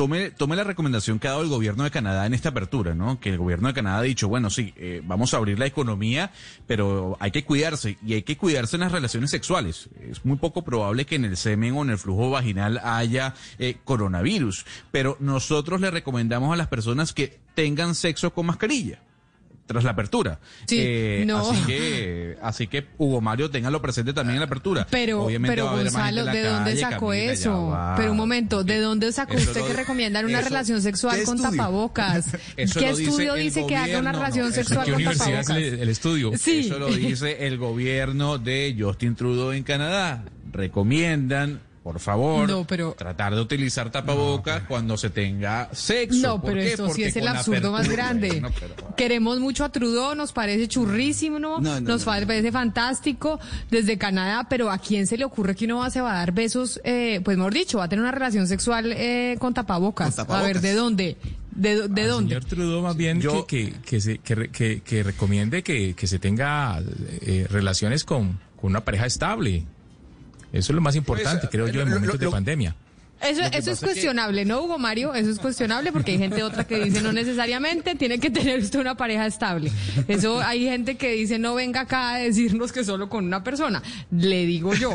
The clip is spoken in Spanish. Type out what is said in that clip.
tome, tome la recomendación que ha dado el gobierno de Canadá en esta apertura, ¿no? Que el gobierno de Canadá ha dicho, bueno, sí, eh, vamos a abrir la economía, pero hay que cuidarse y hay que cuidarse en las relaciones sexuales. Es muy poco probable que en el semen o en el flujo vaginal haya eh, coronavirus, pero nosotros le recomendamos a las personas que tengan sexo con mascarilla tras la apertura. Sí, Eh, no. Así que, así que Hugo Mario, téngalo presente también en la apertura. Pero, Obviamente pero Gonzalo, ¿de dónde sacó Camila, eso? Pero un momento, ¿de dónde sacó Eso usted lo- que recomiendan una eso- relación sexual ¿qué con tapabocas? Eso ¿Qué dice estudio dice que haga una relación no, sexual ¿Qué con tapabocas? el, el estudio? Sí. Eso lo dice el gobierno de Justin Trudeau en Canadá. Recomiendan, por favor, No, pero- tratar de utilizar tapabocas cuando se tenga sexo. No, ¿Por pero esto sí Porque es el absurdo más grande. Pero- Queremos mucho a Trudeau, nos parece churrísimo, ¿no? No, no, nos no, no. parece fantástico desde Canadá, pero ¿a quién se le ocurre que uno va, se va a dar besos? Eh, pues mejor dicho, va a tener una relación sexual eh, con, tapabocas. Con tapabocas. A ver, ¿de dónde? ¿De, de dónde? Señor Trudeau más bien Yo- que, que, que, se, que, re- que- que recomiende que, que se tenga eh, relaciones con, con una pareja estable. Eso es lo más importante, Pues, creo yo, en lo- momentos lo- de pandemia. Eso, eso es que- cuestionable, ¿no, Hugo Mario? Eso es cuestionable porque hay gente otra que dice no necesariamente tiene que tener usted una pareja estable. Eso hay gente que dice no venga acá a decirnos que solo con una persona. Le digo yo.